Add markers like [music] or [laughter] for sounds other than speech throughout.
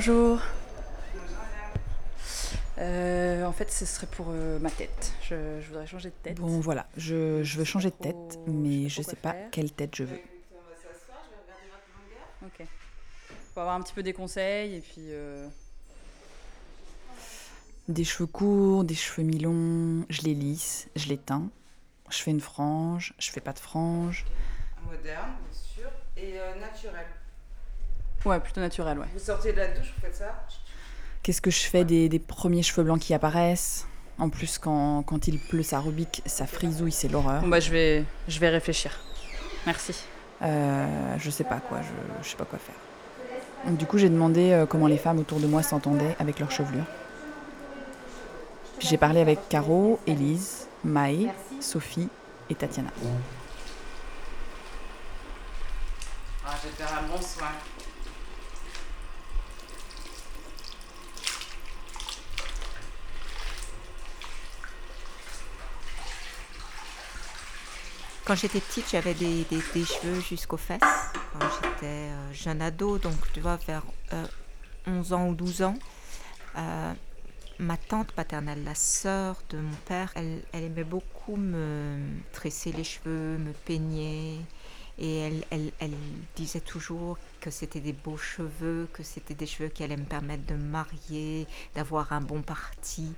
Bonjour. Euh, en fait, ce serait pour euh, ma tête. Je, je voudrais changer de tête. Bon, voilà, je, je veux changer de tête, trop- mais je je sais sais pas faire. quelle tête je veux. Ok. Pour avoir un petit peu des conseils et puis. euh, Des cheveux courts, des cheveux mi-longs, je les lisse, je les teins. Je fais une frange, je fais pas de frange. Moderne, bien sûr, et euh, naturel. Ouais, plutôt naturel, ouais. Vous sortez de la douche, vous faites ça Qu'est-ce que je fais des, des premiers cheveux blancs qui apparaissent? En plus, quand, quand il pleut, ça rebique, ça frisouille, c'est l'horreur. Bon, bah, je vais, je vais réfléchir. Merci. Euh, je sais pas quoi, je, je sais pas quoi faire. Donc, du coup, j'ai demandé euh, comment les femmes autour de moi s'entendaient avec leur chevelure. Puis j'ai parlé avec Caro, Élise, Maë, Sophie et Tatiana. Ah, je vais te faire un bon soin. Quand j'étais petite, j'avais des, cheveux jusqu'aux fesses. Quand j'étais euh, jeune ado, donc tu vois, vers euh, 11 ans ou 12 ans, euh, ma tante paternelle, la sœur de mon père, elle, aimait beaucoup me tresser les cheveux, me peigner. Et elle, elle- elle disait toujours que c'était des beaux cheveux, que c'était des cheveux qui allaient me permettre de me marier, d'avoir un bon parti.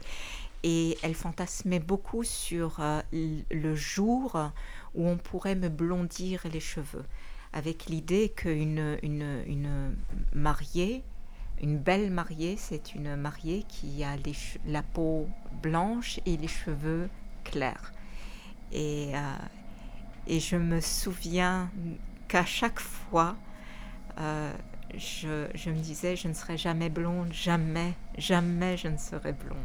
Et elle fantasmait beaucoup sur euh, le jour où on pourrait me blondir les cheveux, avec l'idée qu'une une, mariée, une belle mariée, c'est une mariée qui a la peau blanche et les cheveux clairs. Et, euh, je me souviens qu'à chaque fois, euh, je me disais, je ne serai jamais blonde, jamais, jamais je ne serai blonde.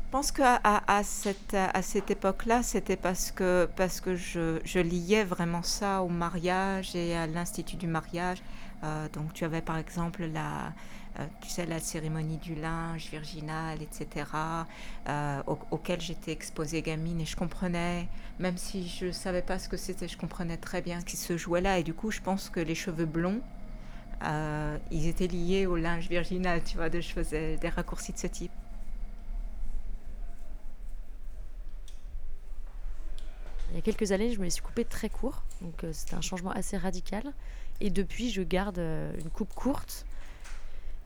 Je pense qu'à à, cette, époque-là, c'était parce que, je, je liais vraiment ça au mariage et à l'institut du mariage. Euh, donc tu avais par exemple la, euh, tu sais, la cérémonie du linge virginal, etc., euh, au- auquel j'étais exposée gamine et je comprenais, même si je ne savais pas ce que c'était, je comprenais très bien ce qui se jouait là. Et du coup, je pense que les cheveux blonds, euh, ils étaient liés au linge virginal, tu vois, de, je faisais des raccourcis de ce type. Il y quelques années, je me les suis coupées très court, donc euh, c'était un changement assez radical. Et depuis, je garde euh, une coupe courte.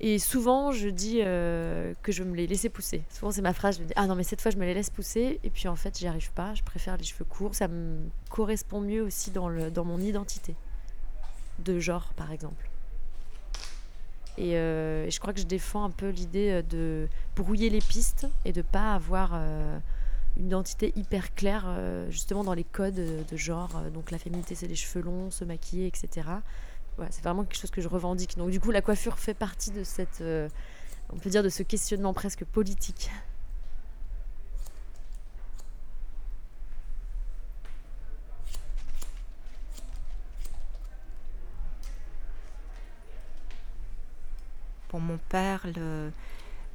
Et souvent, je dis euh, que je me les laisser pousser. Souvent, c'est ma phrase. Je me dis ah non, mais cette fois, je me les laisse pousser. Et puis en fait, j'y arrive pas. Je préfère les cheveux courts. Ça me correspond mieux aussi dans le dans mon identité de genre, par exemple. Et, je crois que je défends un peu l'idée de brouiller les pistes et de pas avoir une identité hyper claire euh, justement dans les codes euh, de genre. Euh, Donc la féminité, c'est les cheveux longs, se maquiller, etc. Voilà, c'est vraiment quelque chose que je revendique. Donc du coup, la coiffure fait partie de cette, on peut dire, de ce questionnement presque politique. Pour mon père, le-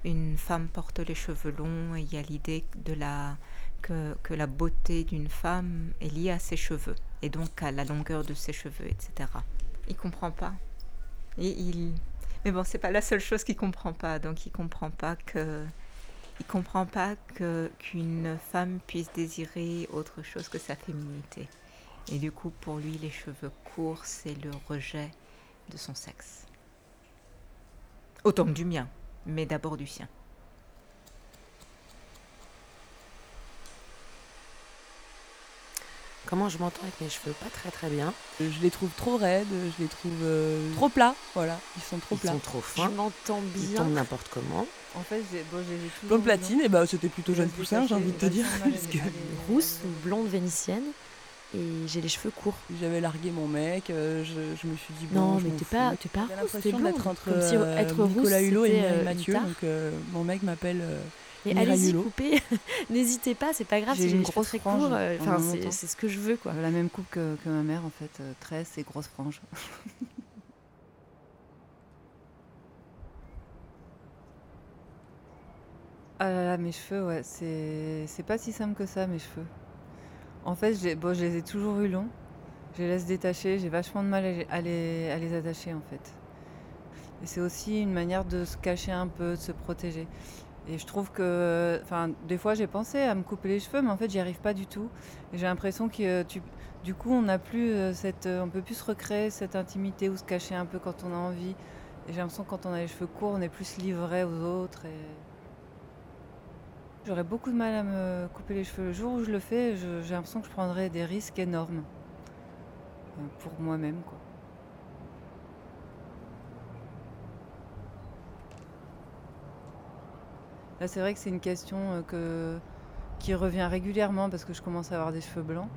une femme porte les cheveux longs et il y a l'idée de la, que, la beauté d'une femme est liée à ses cheveux et donc à la longueur de ses cheveux, etc. Il comprend pas. Et il... Mais bon, c'est pas la seule chose qu'il comprend pas. Donc il comprend pas que il comprend pas que qu'une femme puisse désirer autre chose que sa féminité. Et du coup, pour lui, les cheveux courts, c'est le rejet de son sexe. Autant que du mien, mais d'abord du sien. Comment je m'entends avec mes cheveux Pas très très bien. Je les trouve trop raides, je les trouve euh, trop plats, voilà, ils sont trop Ils plats. sont trop Je fins. m'entends Ils bien. tombent n'importe comment. En fait, j'ai bon, toujours Blonde platine, et bah c'était plutôt jeune poussin, j'ai envie de te dire, [laughs] parce que Rousse ou blonde vénitienne. Et j'ai les cheveux courts. j'avais largué mon mec, euh, je, je me suis dit bon, non, je mais t'es pas, t'es pas J'ai rousse, t'es blonde. d'être entre Comme si euh, être rousse, Nicolas Hulot et Mireille euh, Mathieu, donc euh, mon mec m'appelle euh, Mais allez-y, coupez. [laughs] N'hésitez pas, c'est pas grave J'ai si j'ai une grosse très euh, Enfin, pendant c'est ce que je veux, quoi. La même coupe que, que ma mère, en fait. euh, tresse et grosse frange. Ah là là, mes cheveux, ouais, c'est c'est pas si simple que ça, mes cheveux. En fait, je les ai toujours eu longs. Je les laisse détacher, j'ai vachement de mal à les, les, attacher en fait. Et c'est aussi une manière de se cacher un peu, de se protéger. Et je trouve que, enfin, des fois j'ai pensé à me couper les cheveux, mais en fait j'y arrive pas du tout. J'ai l'impression que euh, tu, du coup on n'a plus euh, cette, euh, on peut plus se recréer cette intimité ou se cacher un peu quand on a envie. Et j'ai l'impression que quand on a les cheveux courts, on est plus livré aux autres. J'aurais beaucoup de mal à me couper les cheveux. Le jour où je le fais, j'ai l'impression que je prendrais des risques énormes euh, pour moi-même. Là, c'est vrai que c'est une question euh, qui revient régulièrement parce que je commence à avoir des cheveux blancs.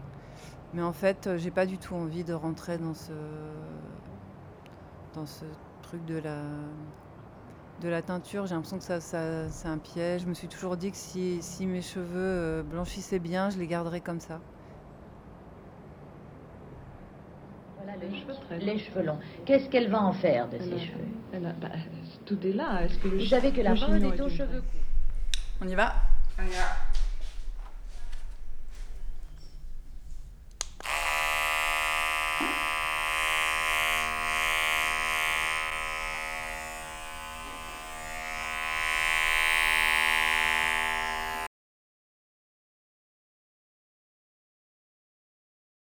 Mais en fait, euh, j'ai pas du tout envie de rentrer dans ce, dans ce truc de la, de la teinture. J'ai l'impression que ça, ça- c'est un piège. Je me suis toujours dit que si, si mes cheveux euh, blanchissaient bien, je les garderais comme ça. Voilà les, cheveux les longs. cheveux longs. Qu'est-ce qu'elle va en faire de ses cheveux elle a- bah, tout est là. Est-ce que le Vous savez que la mode est aux cheveux courts. On y va? On y va.